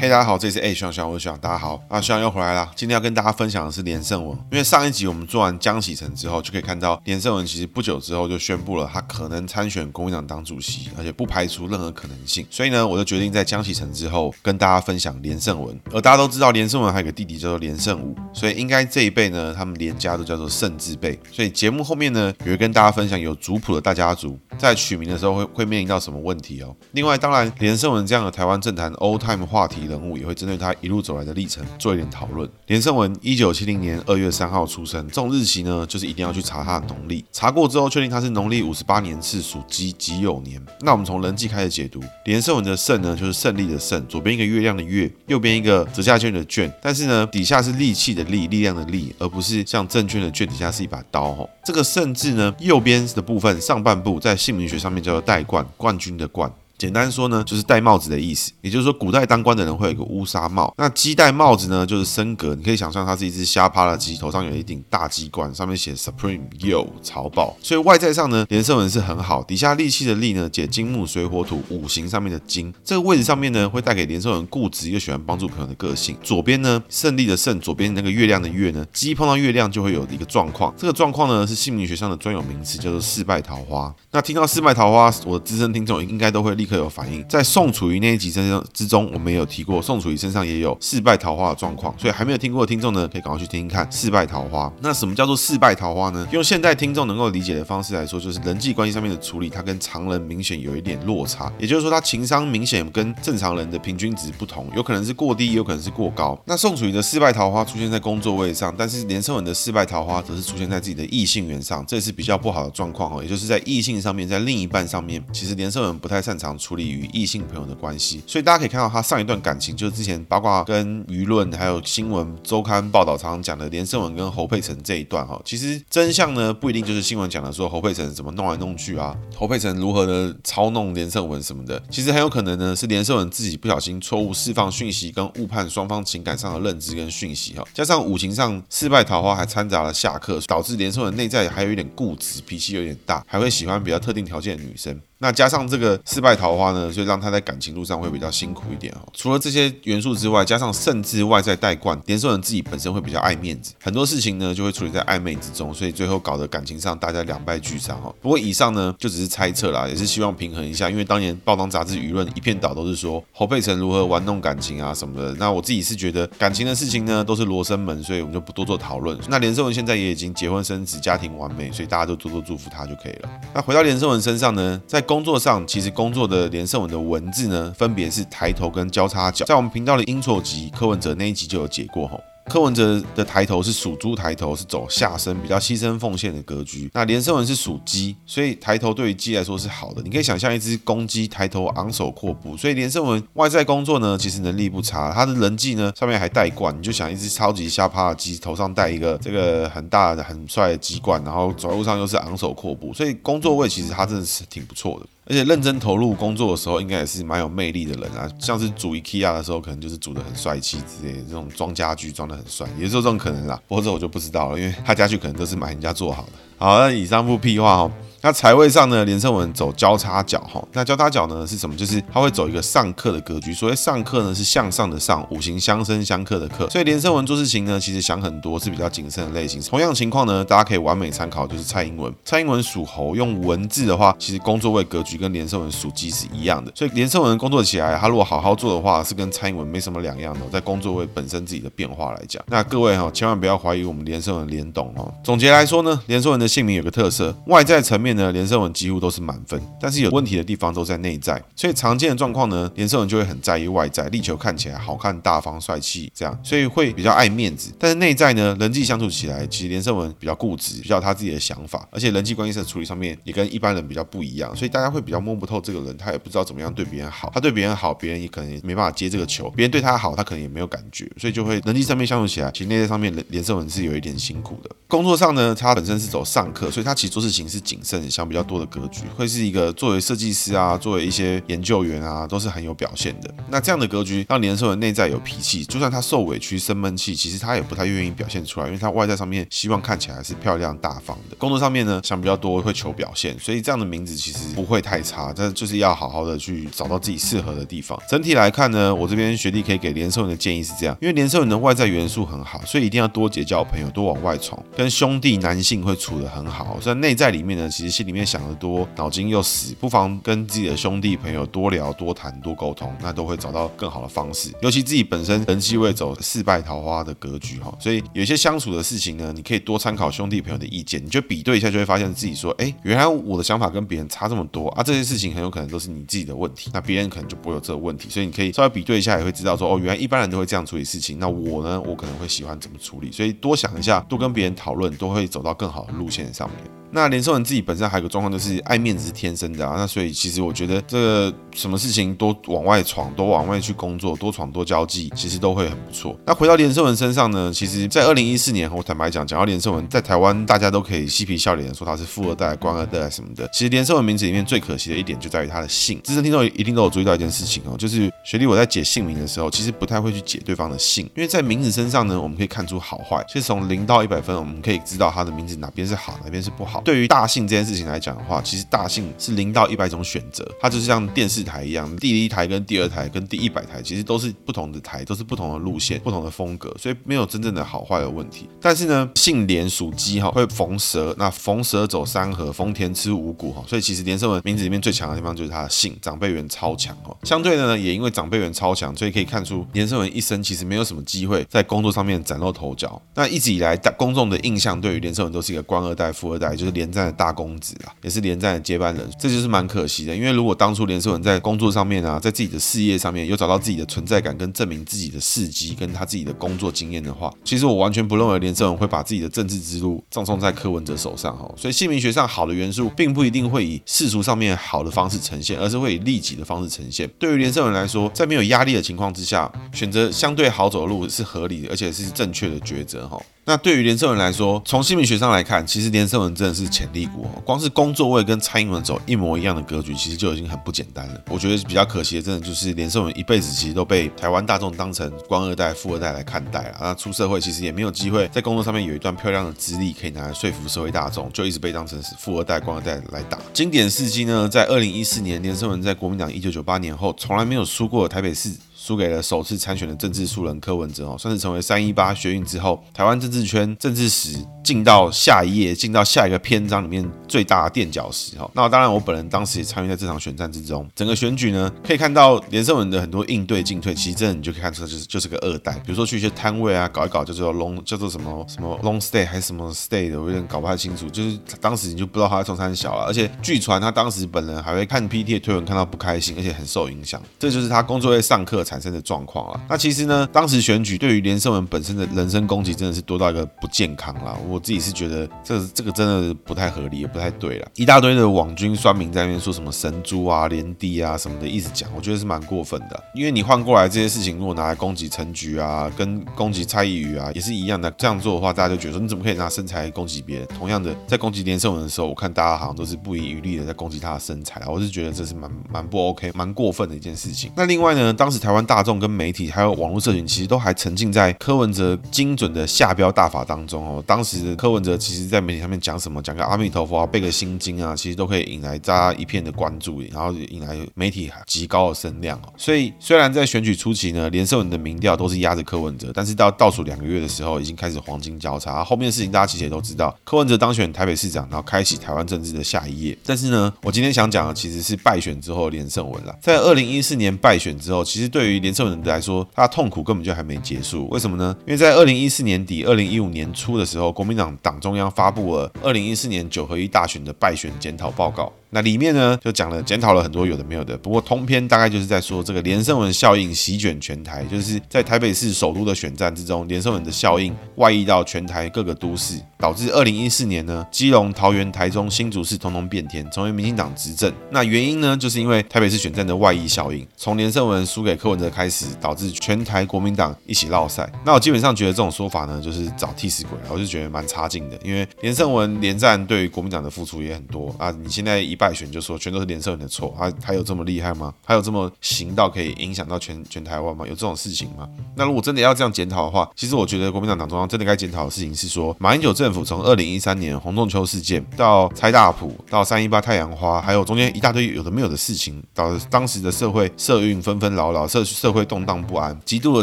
嘿大家好，这里是 A 学长学长，我是学长，大家好啊，学长又回来了。今天要跟大家分享的是连胜文，因为上一集我们做完江启臣之后，就可以看到连胜文其实不久之后就宣布了他可能参选国民党党主席，而且不排除任何可能性。所以呢，我就决定在江启臣之后跟大家分享连胜文。而大家都知道，连胜文还有个弟弟叫做连胜武，所以应该这一辈呢，他们连家都叫做胜字辈。所以节目后面呢，也会跟大家分享有族谱的大家族在取名的时候会会面临到什么问题哦。另外，当然连胜文这样的台湾政坛 old time 话题人物也会针对他。一路走来的历程做一点讨论。连胜文一九七零年二月三号出生，这种日期呢，就是一定要去查他的农历。查过之后，确定他是农历五十八年次属鸡己酉年。那我们从人际开始解读，连胜文的胜呢，就是胜利的胜，左边一个月亮的月，右边一个折价券的券，但是呢，底下是力气的力，力量的力，而不是像证券的券底下是一把刀。吼，这个胜字呢，右边的部分上半部在姓名学上面叫做代冠，冠军的冠。简单说呢，就是戴帽子的意思，也就是说，古代当官的人会有一个乌纱帽。那鸡戴帽子呢，就是升格。你可以想象它是一只瞎趴的鸡，头上有一顶大鸡冠，上面写 Supreme Yo 曹豹。所以外在上呢，连胜文是很好。底下力气的利呢，解金木水火土五行上面的金。这个位置上面呢，会带给连胜文固执又喜欢帮助朋友的个性。左边呢，胜利的胜，左边那个月亮的月呢，鸡碰到月亮就会有一个状况。这个状况呢，是姓名学上的专有名词，叫做四败桃花。那听到四败桃花，我的资深听众应该都会立刻有反应，在宋楚瑜那一集之中，我们也有提过，宋楚瑜身上也有四败桃花的状况，所以还没有听过的听众呢，可以赶快去听听看四败桃花。那什么叫做四败桃花呢？用现代听众能够理解的方式来说，就是人际关系上面的处理，它跟常人明显有一点落差，也就是说，他情商明显跟正常人的平均值不同，有可能是过低，也有可能是过高。那宋楚瑜的四败桃花出现在工作位上，但是连胜文的四败桃花则是出现在自己的异性缘上，这是比较不好的状况哦，也就是在异性上面，在另一半上面，其实连胜文不太擅长处理与异性朋友的关系，所以大家可以看到他上一段感情，就是之前八卦跟舆论还有新闻周刊报道常常讲的连胜文跟侯佩岑这一段哈，其实真相呢不一定就是新闻讲的说侯佩岑怎么弄来弄去啊，侯佩岑如何的 操弄连胜文什么的，其实很有可能呢是连胜文自己不小心错误释放讯息跟误判双方情感上的认知跟讯息哈，加上五行上四败桃花还掺杂了下克，导致连胜文内在还有一点固执，脾气有点大，还会喜欢比较特定条件的女生。那加上这个失败桃花呢，就让他在感情路上会比较辛苦一点哦。除了这些元素之外，加上甚至外在带冠，连胜文自己本身会比较爱面子，很多事情呢就会处理在暧昧之中，所以最后搞得感情上大家两败俱伤哈。不过以上呢就只是猜测啦，也是希望平衡一下，因为当年报章杂志舆论一片倒都是说侯佩岑如何玩弄感情啊什么的。那我自己是觉得感情的事情呢都是罗生门，所以我们就不多做讨论。那连胜文现在也已经结婚生子，家庭完美，所以大家都多多祝福他就可以了。那回到连胜文身上呢，在工作上其实。工作的连胜文的文字呢，分别是抬头跟交叉脚，在我们频道的音错集柯文哲那一集就有解过吼。柯文哲的抬头是属猪抬头，是走下身，比较牺牲奉献的格局。那连胜文是属鸡，所以抬头对于鸡来说是好的。你可以想象一只公鸡抬头昂首阔步，所以连胜文外在工作呢，其实能力不差。他的人际呢，上面还带冠，你就想一只超级下趴的鸡，头上戴一个这个很大的、很帅的鸡冠，然后走路上又是昂首阔步，所以工作位其实他真的是挺不错的。而且认真投入工作的时候，应该也是蛮有魅力的人啊。像是组 IKEA 的时候，可能就是组的很帅气之类的，这种装家具装的很帅，也是有这种可能啦。不过这我就不知道了，因为他家具可能都是买人家做好的。好，那以上不屁话哦。那财位上呢，连胜文走交叉脚哈。那交叉脚呢是什么？就是他会走一个上克的格局。所谓上克呢，是向上的上，五行相生相克的克。所以连胜文做事情呢，其实想很多，是比较谨慎的类型。同样情况呢，大家可以完美参考，就是蔡英文。蔡英文属猴，用文字的话，其实工作位格局跟连胜文属鸡是一样的。所以连胜文工作起来，他如果好好做的话，是跟蔡英文没什么两样的。在工作位本身自己的变化来讲，那各位哈，千万不要怀疑我们连胜文连懂哦。总结来说呢，连胜文的姓名有个特色，外在层面面呢，连胜文几乎都是满分，但是有问题的地方都在内在，所以常见的状况呢，连胜文就会很在意外在，力求看起来好看、大方、帅气这样，所以会比较爱面子。但是内在呢，人际相处起来，其实连胜文比较固执，比较他自己的想法，而且人际关系的处理上面也跟一般人比较不一样，所以大家会比较摸不透这个人，他也不知道怎么样对别人好，他对别人好，别人也可能也没办法接这个球，别人对他好，他可能也没有感觉，所以就会人际上面相处起来，其实内在上面连胜文是有一点辛苦的。工作上呢，他本身是走上课，所以他其实做事情是谨慎。想比较多的格局，会是一个作为设计师啊，作为一些研究员啊，都是很有表现的。那这样的格局让连胜文内在有脾气，就算他受委屈、生闷气，其实他也不太愿意表现出来，因为他外在上面希望看起来是漂亮大方的。工作上面呢，想比较多，会求表现，所以这样的名字其实不会太差，但就是要好好的去找到自己适合的地方。整体来看呢，我这边学弟可以给连胜文的建议是这样，因为连胜文的外在元素很好，所以一定要多结交朋友，多往外闯，跟兄弟男性会处得很好。虽然内在里面呢，其实心里面想得多，脑筋又死，不妨跟自己的兄弟朋友多聊、多谈、多沟通，那都会找到更好的方式。尤其自己本身人气未走，四败桃花的格局哈，所以有些相处的事情呢，你可以多参考兄弟朋友的意见，你就比对一下，就会发现自己说，哎，原来我的想法跟别人差这么多啊！这些事情很有可能都是你自己的问题，那别人可能就不会有这个问题。所以你可以稍微比对一下，也会知道说，哦，原来一般人都会这样处理事情，那我呢，我可能会喜欢怎么处理。所以多想一下，多跟别人讨论，都会走到更好的路线上面。那连胜文自己本身还有个状况，就是爱面子是天生的啊。那所以其实我觉得这个什么事情多往外闯，多往外去工作，多闯多交际，其实都会很不错。那回到连胜文身上呢，其实，在二零一四年，我坦白讲，讲到连胜文在台湾，大家都可以嬉皮笑脸的说他是富二代、官二代什么的。其实连胜文名字里面最可惜的一点就在于他的姓。资深听众一定都有注意到一件事情哦，就是学弟我在解姓名的时候，其实不太会去解对方的姓，因为在名字身上呢，我们可以看出好坏。其实从零到一百分，我们可以知道他的名字哪边是好，哪边是不好。对于大姓这。件事情来讲的话，其实大姓是零到一百种选择，它就是像电视台一样，第一台跟第二台跟第一百台其实都是不同的台，都是不同的路线、不同的风格，所以没有真正的好坏的问题。但是呢，姓连属鸡哈，会逢蛇，那逢蛇走三合，逢田吃五谷哈，所以其实连胜文名字里面最强的地方就是他的姓，长辈缘超强哦。相对的呢，也因为长辈缘超强，所以可以看出连胜文一生其实没有什么机会在工作上面崭露头角。那一直以来，大公众的印象对于连胜文都是一个官二代、富二代，就是连战的大公。子啊，也是连战的接班人，这就是蛮可惜的。因为如果当初连胜文在工作上面啊，在自己的事业上面有找到自己的存在感，跟证明自己的事迹，跟他自己的工作经验的话，其实我完全不认为连胜文会把自己的政治之路葬送在柯文哲手上哦。所以姓名学上好的元素，并不一定会以世俗上面好的方式呈现，而是会以利己的方式呈现。对于连胜文来说，在没有压力的情况之下，选择相对好走的路是合理的，而且是正确的抉择哈。那对于连胜文来说，从姓名学上来看，其实连胜文真的是潜力股哦。光是工作位跟蔡英文走一模一样的格局，其实就已经很不简单了。我觉得比较可惜的，真的就是连胜文一辈子其实都被台湾大众当成官二代、富二代来看待了。那出社会其实也没有机会在工作上面有一段漂亮的资历可以拿来说服社会大众，就一直被当成是富二代、官二代来打。经典事迹呢，在二零一四年，连胜文在国民党一九九八年后从来没有输过台北市。输给了首次参选的政治素人柯文哲哦，算是成为三一八学运之后台湾政治圈政治史进到下一页、进到下一个篇章里面最大的垫脚石哈。那当然，我本人当时也参与在这场选战之中。整个选举呢，可以看到连胜文的很多应对进退，其实真的你就可以看出就是就是个二代。比如说去一些摊位啊，搞一搞叫做 long 叫做什么什么 long stay 还是什么 stay 的，我有点搞不太清楚。就是当时你就不知道他在中山小了，而且据传他当时本人还会看 PTT 的推文看到不开心，而且很受影响。这就是他工作会上课才。产生的状况了。那其实呢，当时选举对于连胜文本身的人身攻击真的是多到一个不健康了。我自己是觉得这这个真的不太合理，也不太对了。一大堆的网军酸民在那边说什么神猪啊、连帝啊什么的，一直讲，我觉得是蛮过分的。因为你换过来这些事情，如果拿来攻击陈菊啊，跟攻击蔡易余啊，也是一样的。这样做的话，大家就觉得说你怎么可以拿身材攻击别人？同样的，在攻击连胜文的时候，我看大家好像都是不遗余力的在攻击他的身材啊。我是觉得这是蛮蛮不 OK、蛮过分的一件事情。那另外呢，当时台湾大众跟媒体还有网络社群，其实都还沉浸在柯文哲精准的下标大法当中哦。当时柯文哲其实，在媒体上面讲什么，讲个阿弥陀佛啊，背个心经啊，其实都可以引来大家一片的关注，然后引来媒体极高的声量哦。所以，虽然在选举初期呢，连胜文的民调都是压着柯文哲，但是到倒数两个月的时候，已经开始黄金交叉。后面的事情大家其实也都知道，柯文哲当选台北市长，然后开启台湾政治的下一页。但是呢，我今天想讲的其实是败选之后连胜文了。在二零一四年败选之后，其实对对于连胜文来说，他的痛苦根本就还没结束，为什么呢？因为在二零一四年底、二零一五年初的时候，国民党党中央发布了二零一四年九合一大选的败选检讨报告。那里面呢就讲了检讨了很多有的没有的，不过通篇大概就是在说这个连胜文效应席卷全台，就是在台北市首都的选战之中，连胜文的效应外溢到全台各个都市，导致二零一四年呢，基隆、桃园、台中、新竹市通通变天，成为民进党执政。那原因呢，就是因为台北市选战的外溢效应，从连胜文输给柯文哲开始，导致全台国民党一起落赛。那我基本上觉得这种说法呢，就是找替死鬼，我就觉得蛮差劲的，因为连胜文连战对于国民党的付出也很多啊，你现在一败选就说全都是连胜文的错，他他有这么厉害吗？他有这么行到可以影响到全全台湾吗？有这种事情吗？那如果真的要这样检讨的话，其实我觉得国民党党中央真的该检讨的事情是说，马英九政府从二零一三年洪仲秋事件到拆大埔到三一八太阳花，还有中间一大堆有的没有的事情，导致当时的社会社运纷纷扰扰，社社会动荡不安，极度的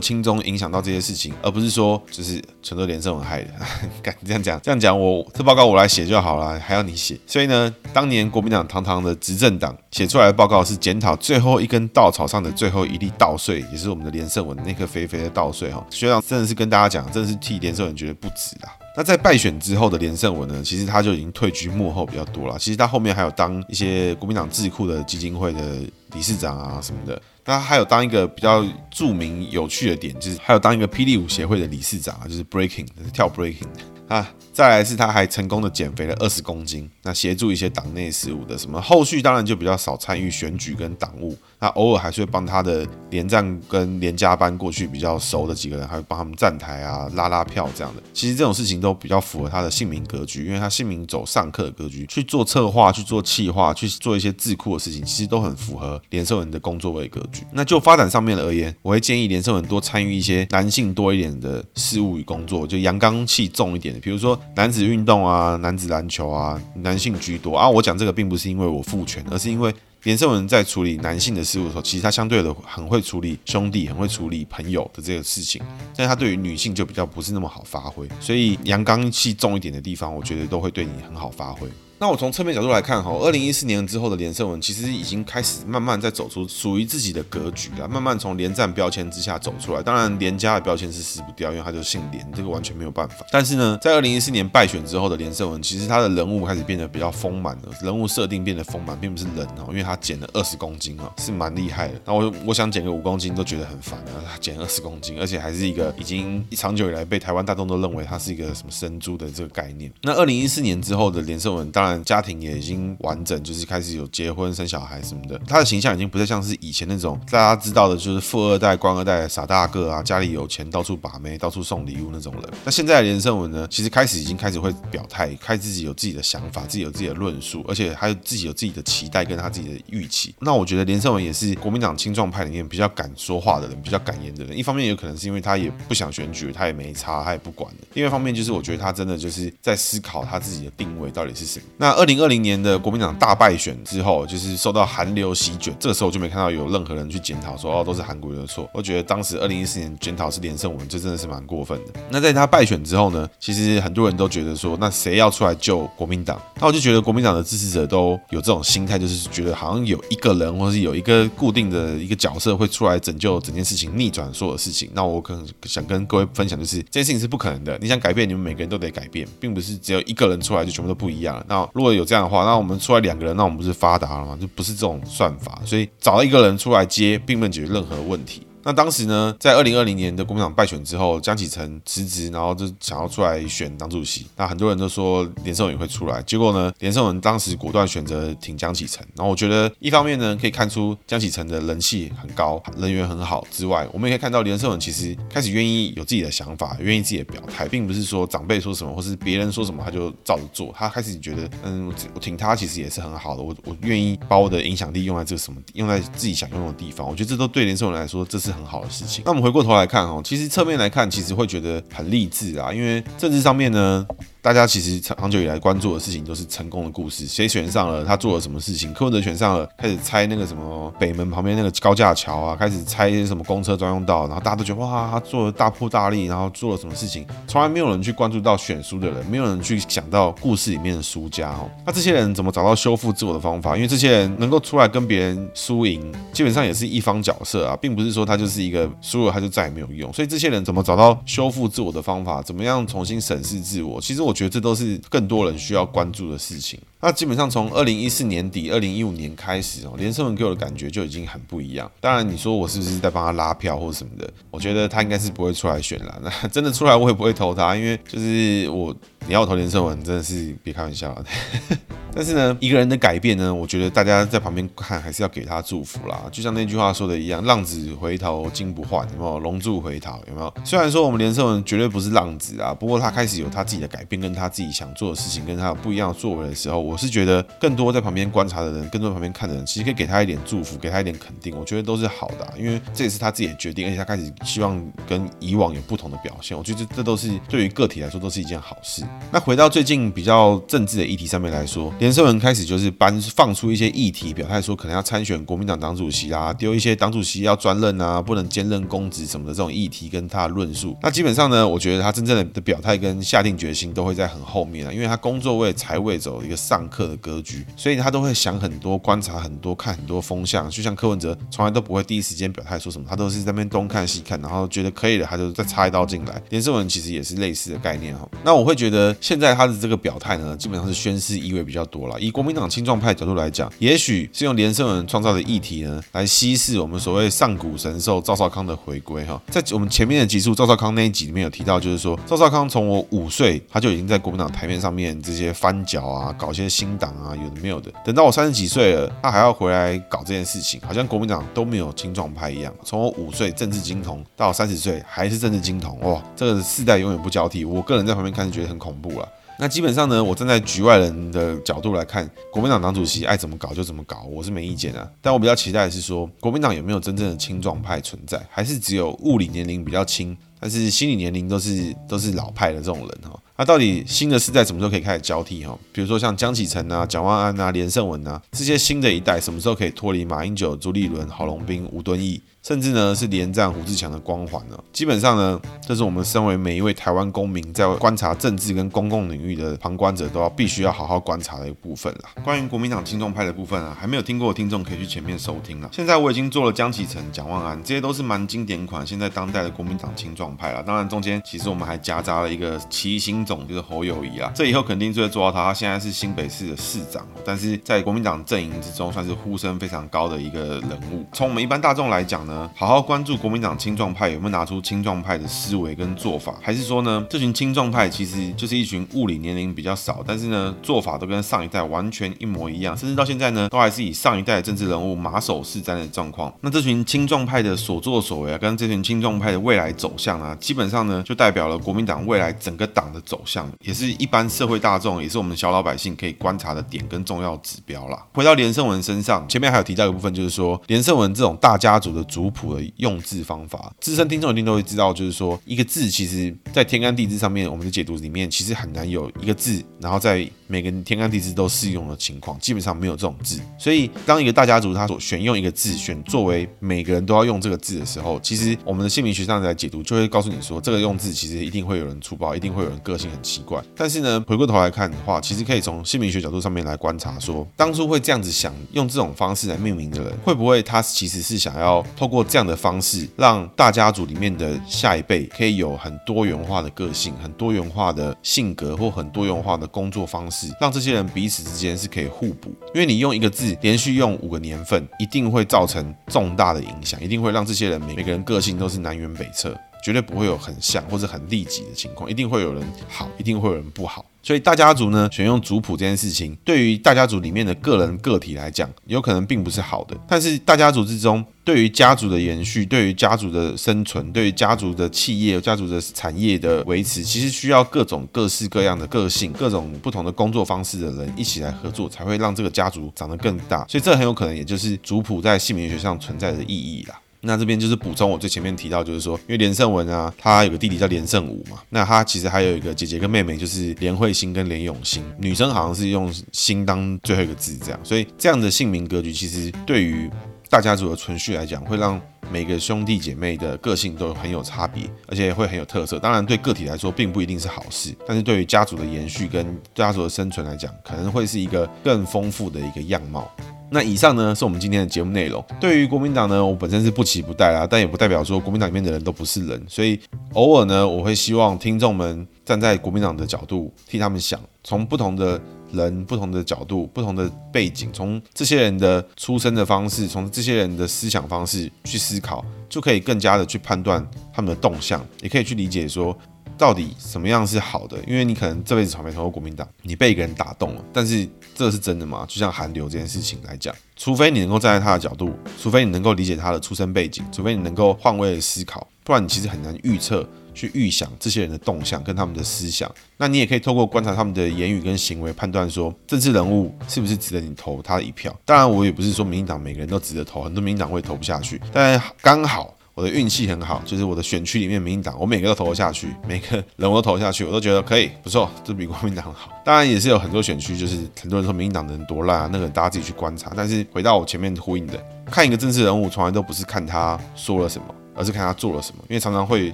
轻中影响到这些事情，而不是说就是全都连胜文害的。敢这样讲，这样讲我这报告我来写就好了，还要你写？所以呢，当年国民党堂堂的执政党写出来的报告是检讨最后一根稻草上的最后一粒稻穗，也是我们的连胜文那颗肥肥的稻穗哈。学长真的是跟大家讲，真的是替连胜文觉得不值啊。那在败选之后的连胜文呢，其实他就已经退居幕后比较多了。其实他后面还有当一些国民党智库的基金会的理事长啊什么的。他还有当一个比较著名有趣的点，就是还有当一个霹雳舞协会的理事长啊，就是 breaking，跳 breaking 啊。再来是他还成功的减肥了二十公斤，那协助一些党内事务的什么后续当然就比较少参与选举跟党务。那偶尔还是会帮他的连战跟连家班过去比较熟的几个人，还会帮他们站台啊、拉拉票这样的。其实这种事情都比较符合他的姓名格局，因为他姓名走上课的格局，去做策划、去做企划、去做一些智库的事情，其实都很符合连胜文的工作位格局。那就发展上面而言，我会建议连胜文多参与一些男性多一点的事务与工作，就阳刚气重一点比如说男子运动啊、男子篮球啊，男性居多啊。我讲这个并不是因为我父权，而是因为。连胜文在处理男性的事务的时候，其实他相对的很会处理兄弟，很会处理朋友的这个事情，但他对于女性就比较不是那么好发挥，所以阳刚气重一点的地方，我觉得都会对你很好发挥。那我从侧面角度来看哈，二零一四年之后的连胜文其实已经开始慢慢在走出属于自己的格局了，慢慢从连战标签之下走出来。当然，连家的标签是撕不掉，因为他就姓连，这个完全没有办法。但是呢，在二零一四年败选之后的连胜文，其实他的人物开始变得比较丰满了，人物设定变得丰满，并不是人哦，因为他减了二十公斤哦，是蛮厉害的。那我我想减个五公斤都觉得很烦了，他减二十公斤，而且还是一个已经长久以来被台湾大众都认为他是一个什么生猪的这个概念。那二零一四年之后的连胜文，当然家庭也。已经完整，就是开始有结婚生小孩什么的，他的形象已经不再像是以前那种大家知道的，就是富二代、官二代、傻大个啊，家里有钱，到处把妹，到处送礼物那种人。那现在的连胜文呢，其实开始已经开始会表态，开自己有自己的想法，自己有自己的论述，而且还有自己有自己的期待跟他自己的预期。那我觉得连胜文也是国民党青壮派里面比较敢说话的人，比较敢言的人。一方面有可能是因为他也不想选举，他也没差，他也不管的。另外一方面就是我觉得他真的就是在思考他自己的定位到底是什么。那二零二零年。的国民党大败选之后，就是受到韩流席卷，这个时候就没看到有任何人去检讨说哦，都是韩国人的错。我觉得当时二零一四年检讨是连胜文，这真的是蛮过分的。那在他败选之后呢，其实很多人都觉得说，那谁要出来救国民党？那我就觉得国民党的支持者都有这种心态，就是觉得好像有一个人或是有一个固定的一个角色会出来拯救整件事情，逆转所有的事情。那我可能想跟各位分享，就是这件事情是不可能的。你想改变，你们每个人都得改变，并不是只有一个人出来就全部都不一样了。那如果有这样的话，那我们出来两个人，那我们不是发达了吗？就不是这种算法，所以找到一个人出来接，并不能解决任何问题。那当时呢，在二零二零年的国民党败选之后，江启臣辞职，然后就想要出来选党主席。那很多人都说连胜文也会出来，结果呢，连胜文当时果断选择挺江启臣。然后我觉得一方面呢，可以看出江启臣的人气很高，人缘很好之外，我们也可以看到连胜文其实开始愿意有自己的想法，愿意自己的表态，并不是说长辈说什么或是别人说什么他就照着做。他开始觉得，嗯，我挺他其实也是很好的。我我愿意把我的影响力用在这个什么，用在自己想用的地方。我觉得这都对连胜文来说，这是。很好的事情。那我们回过头来看哦，其实侧面来看，其实会觉得很励志啊，因为政治上面呢。大家其实长久以来关注的事情都是成功的故事，谁选上了，他做了什么事情。柯文哲选上了，开始拆那个什么北门旁边那个高架桥啊，开始拆一些什么公车专用道，然后大家都觉得哇，他做了大破大立，然后做了什么事情，从来没有人去关注到选输的人，没有人去想到故事里面的输家哦。那这些人怎么找到修复自我的方法？因为这些人能够出来跟别人输赢，基本上也是一方角色啊，并不是说他就是一个输了他就再也没有用。所以这些人怎么找到修复自我的方法？怎么样重新审视自我？其实我觉得这都是更多人需要关注的事情。那基本上从二零一四年底、二零一五年开始哦，连胜文给我的感觉就已经很不一样。当然，你说我是不是在帮他拉票或什么的？我觉得他应该是不会出来选了。那真的出来，我也不会投他，因为就是我。你要投连胜文，真的是别开玩笑了。但是呢，一个人的改变呢，我觉得大家在旁边看还是要给他祝福啦。就像那句话说的一样，“浪子回头金不换”，有没有？龙柱回头，有没有？虽然说我们连胜文绝对不是浪子啊，不过他开始有他自己的改变，跟他自己想做的事情，跟他有不一样的作为的时候，我是觉得更多在旁边观察的人，更多在旁边看的人，其实可以给他一点祝福，给他一点肯定，我觉得都是好的，因为这也是他自己的决定，而且他开始希望跟以往有不同的表现。我觉得这都是对于个体来说都是一件好事。那回到最近。比较政治的议题上面来说，连胜文开始就是搬放出一些议题，表态说可能要参选国民党党主席啊，丢一些党主席要专任啊，不能兼任公职什么的这种议题跟他的论述。那基本上呢，我觉得他真正的的表态跟下定决心都会在很后面啊，因为他工作位、财位走一个上上课的格局，所以他都会想很多、观察很多、看很多风向。就像柯文哲从来都不会第一时间表态说什么，他都是在那边东看西看，然后觉得可以了，他就再插一刀进来。连胜文其实也是类似的概念哈。那我会觉得现在他的。这个表态呢，基本上是宣示意味比较多了。以国民党青壮派角度来讲，也许是用连胜文创造的议题呢，来稀释我们所谓上古神兽赵少康的回归哈。在我们前面的集数赵少康那一集里面有提到，就是说赵少康从我五岁他就已经在国民党台面上面这些翻搅啊，搞一些新党啊，有的没有的。等到我三十几岁了，他还要回来搞这件事情，好像国民党都没有青壮派一样。从我五岁政治金童到三十岁还是政治金童，哇，这个世代永远不交替。我个人在旁边看是觉得很恐怖了。那基本上呢，我站在局外人的角度来看，国民党党主席爱怎么搞就怎么搞，我是没意见啊。但我比较期待的是说，国民党有没有真正的青壮派存在，还是只有物理年龄比较轻，但是心理年龄都是都是老派的这种人哈？那到底新的世代什么时候可以开始交替哈？比如说像江启臣啊、蒋万安啊、连胜文啊这些新的一代，什么时候可以脱离马英九、朱立伦、郝龙斌、吴敦义？甚至呢是连战胡志强的光环呢，基本上呢，这是我们身为每一位台湾公民在观察政治跟公共领域的旁观者都要必须要好好观察的一部分了。关于国民党青壮派的部分啊，还没有听过的听众可以去前面收听了。现在我已经做了江启臣、蒋万安，这些都是蛮经典款，现在当代的国民党青壮派了。当然中间其实我们还夹杂了一个奇星种，就是侯友谊啊，这以后肯定就会做到他。他现在是新北市的市长，但是在国民党阵营之中算是呼声非常高的一个人物。从我们一般大众来讲呢，好好关注国民党青壮派有没有拿出青壮派的思维跟做法，还是说呢，这群青壮派其实就是一群物理年龄比较少，但是呢，做法都跟上一代完全一模一样，甚至到现在呢，都还是以上一代的政治人物马首是瞻的状况。那这群青壮派的所作所为啊，跟这群青壮派的未来走向啊，基本上呢，就代表了国民党未来整个党的走向，也是一般社会大众，也是我们小老百姓可以观察的点跟重要指标啦。回到连胜文身上，前面还有提到一部分，就是说连胜文这种大家族的族朴的。用字方法，资深听众一定都会知道，就是说一个字，其实在天干地支上面，我们的解读里面，其实很难有一个字，然后在每个天干地支都适用的情况，基本上没有这种字。所以，当一个大家族他所选用一个字，选作为每个人都要用这个字的时候，其实我们的姓名学上来解读，就会告诉你说，这个用字其实一定会有人粗暴，一定会有人个性很奇怪。但是呢，回过头来看的话，其实可以从姓名学角度上面来观察说，说当初会这样子想用这种方式来命名的人，会不会他其实是想要透过这样的方式让大家族里面的下一辈可以有很多元化的个性、很多元化的性格或很多元化的工作方式，让这些人彼此之间是可以互补。因为你用一个字连续用五个年份，一定会造成重大的影响，一定会让这些人每每个人个性都是南辕北辙，绝对不会有很像或者很利己的情况，一定会有人好，一定会有人不好。所以大家族呢，选用族谱这件事情，对于大家族里面的个人个体来讲，有可能并不是好的。但是大家族之中，对于家族的延续，对于家族的生存，对于家族的企业、家族的产业的维持，其实需要各种各式各样的个性、各种不同的工作方式的人一起来合作，才会让这个家族长得更大。所以这很有可能也就是族谱在姓名学上存在的意义啦。那这边就是补充我最前面提到，就是说，因为连胜文啊，他有个弟弟叫连胜武嘛，那他其实还有一个姐姐跟妹妹，就是连慧心跟连永心，女生好像是用心当最后一个字这样，所以这样的姓名格局其实对于大家族的存续来讲，会让每个兄弟姐妹的个性都很有差别，而且会很有特色。当然对个体来说并不一定是好事，但是对于家族的延续跟家族的生存来讲，可能会是一个更丰富的一个样貌。那以上呢是我们今天的节目内容。对于国民党呢，我本身是不期不待啦，但也不代表说国民党里面的人都不是人，所以偶尔呢，我会希望听众们站在国民党的角度替他们想，从不同的人、不同的角度、不同的背景，从这些人的出生的方式，从这些人的思想方式去思考，就可以更加的去判断他们的动向，也可以去理解说。到底什么样是好的？因为你可能这辈子从没投过国民党，你被一个人打动了，但是这是真的吗？就像韩流这件事情来讲，除非你能够站在他的角度，除非你能够理解他的出生背景，除非你能够换位思考，不然你其实很难预测、去预想这些人的动向跟他们的思想。那你也可以透过观察他们的言语跟行为，判断说政治人物是不是值得你投他一票。当然，我也不是说民进党每个人都值得投，很多民进党会投不下去，但刚好。我的运气很好，就是我的选区里面民进党，我每个都投下去，每个人我都投下去，我都觉得可以，不错，这比国民党好。当然也是有很多选区，就是很多人说民进党的人多烂啊，那个大家自己去观察。但是回到我前面呼应的，看一个政治人物，从来都不是看他说了什么。而是看他做了什么，因为常常会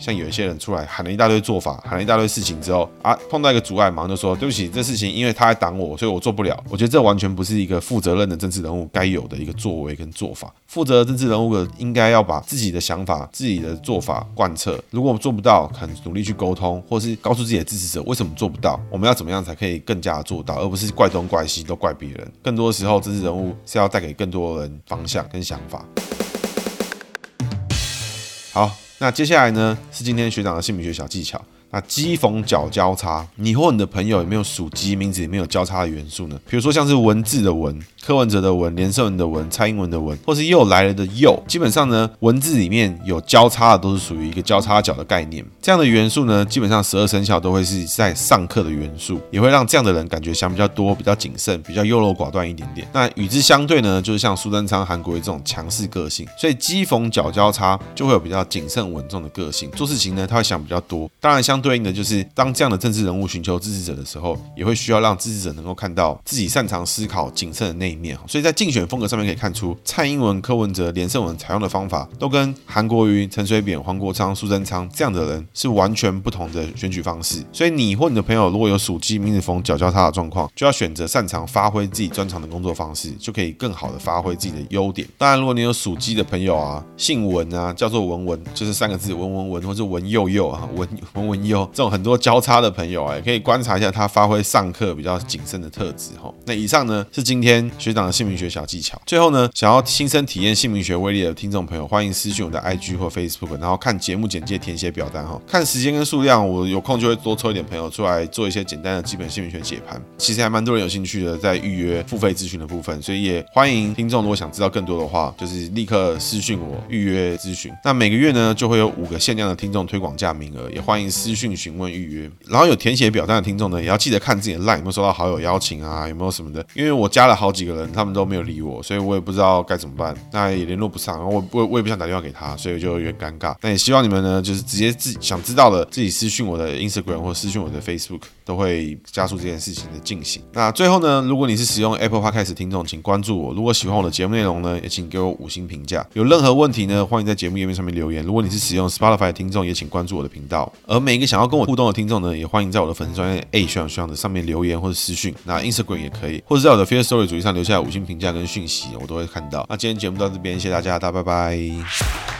像有一些人出来喊了一大堆做法，喊了一大堆事情之后啊，碰到一个阻碍，马上就说对不起，这事情因为他在挡我，所以我做不了。我觉得这完全不是一个负责任的政治人物该有的一个作为跟做法。负责的政治人物的应该要把自己的想法、自己的做法贯彻。如果我们做不到，很努力去沟通，或是告诉自己的支持者为什么做不到，我们要怎么样才可以更加做到，而不是怪东怪西都怪别人。更多的时候，政治人物是要带给更多人方向跟想法。好。那接下来呢，是今天学长的姓名学小技巧。那机逢角交叉，你或你的朋友有没有属鸡名字里面有交叉的元素呢？比如说像是文字的文、柯文哲的文、连胜文的文、蔡英文的文，或是又来了的又，基本上呢，文字里面有交叉的都是属于一个交叉角的概念。这样的元素呢，基本上十二生肖都会是在上课的元素，也会让这样的人感觉想比较多、比较谨慎、比较优柔寡断一点点。那与之相对呢，就是像苏贞昌、韩国瑜这种强势个性，所以机逢角交叉就会有比较谨慎稳重的个性。做事情呢，他会想比较多。当然相。相对应的就是，当这样的政治人物寻求支持者的时候，也会需要让支持者能够看到自己擅长思考、谨慎的那一面。所以在竞选风格上面可以看出，蔡英文、柯文哲、连胜文采用的方法，都跟韩国瑜、陈水扁、黄国昌、苏贞昌这样的人是完全不同的选举方式。所以你或你的朋友如果有属鸡、名字逢角交叉的状况，就要选择擅长发挥自己专长的工作方式，就可以更好的发挥自己的优点。当然，如果你有属鸡的朋友啊，姓文啊，叫做文文，就是三个字文文文，或是文又又啊，文文文。有这种很多交叉的朋友哎，可以观察一下他发挥上课比较谨慎的特质哈。那以上呢是今天学长的姓名学小技巧。最后呢，想要亲身体验姓名学威力的听众朋友，欢迎私讯我的 IG 或 Facebook，然后看节目简介填写表单哈。看时间跟数量，我有空就会多抽一点朋友出来做一些简单的基本姓名学解盘。其实还蛮多人有兴趣的，在预约付费咨询的部分，所以也欢迎听众如果想知道更多的话，就是立刻私讯我预约咨询。那每个月呢就会有五个限量的听众推广价名额，也欢迎私讯询问预约，然后有填写表单的听众呢，也要记得看自己的 LINE 有没有收到好友邀请啊，有没有什么的？因为我加了好几个人，他们都没有理我，所以我也不知道该怎么办，那也联络不上，我我我也不想打电话给他，所以就有点尴尬。那也希望你们呢，就是直接自己想知道的，自己私讯我的 Instagram 或私讯我的 Facebook，都会加速这件事情的进行。那最后呢，如果你是使用 Apple Podcast 听众，请关注我。如果喜欢我的节目内容呢，也请给我五星评价。有任何问题呢，欢迎在节目页面上面留言。如果你是使用 Spotify 的听众，也请关注我的频道。而每一个想要跟我互动的听众呢，也欢迎在我的粉丝专页 A 学长学长的上面留言或者私讯，那 Instagram 也可以，或者在我的 Firstory 主页上留下五星评价跟讯息，我都会看到。那今天节目到这边，谢谢大家，大家拜拜。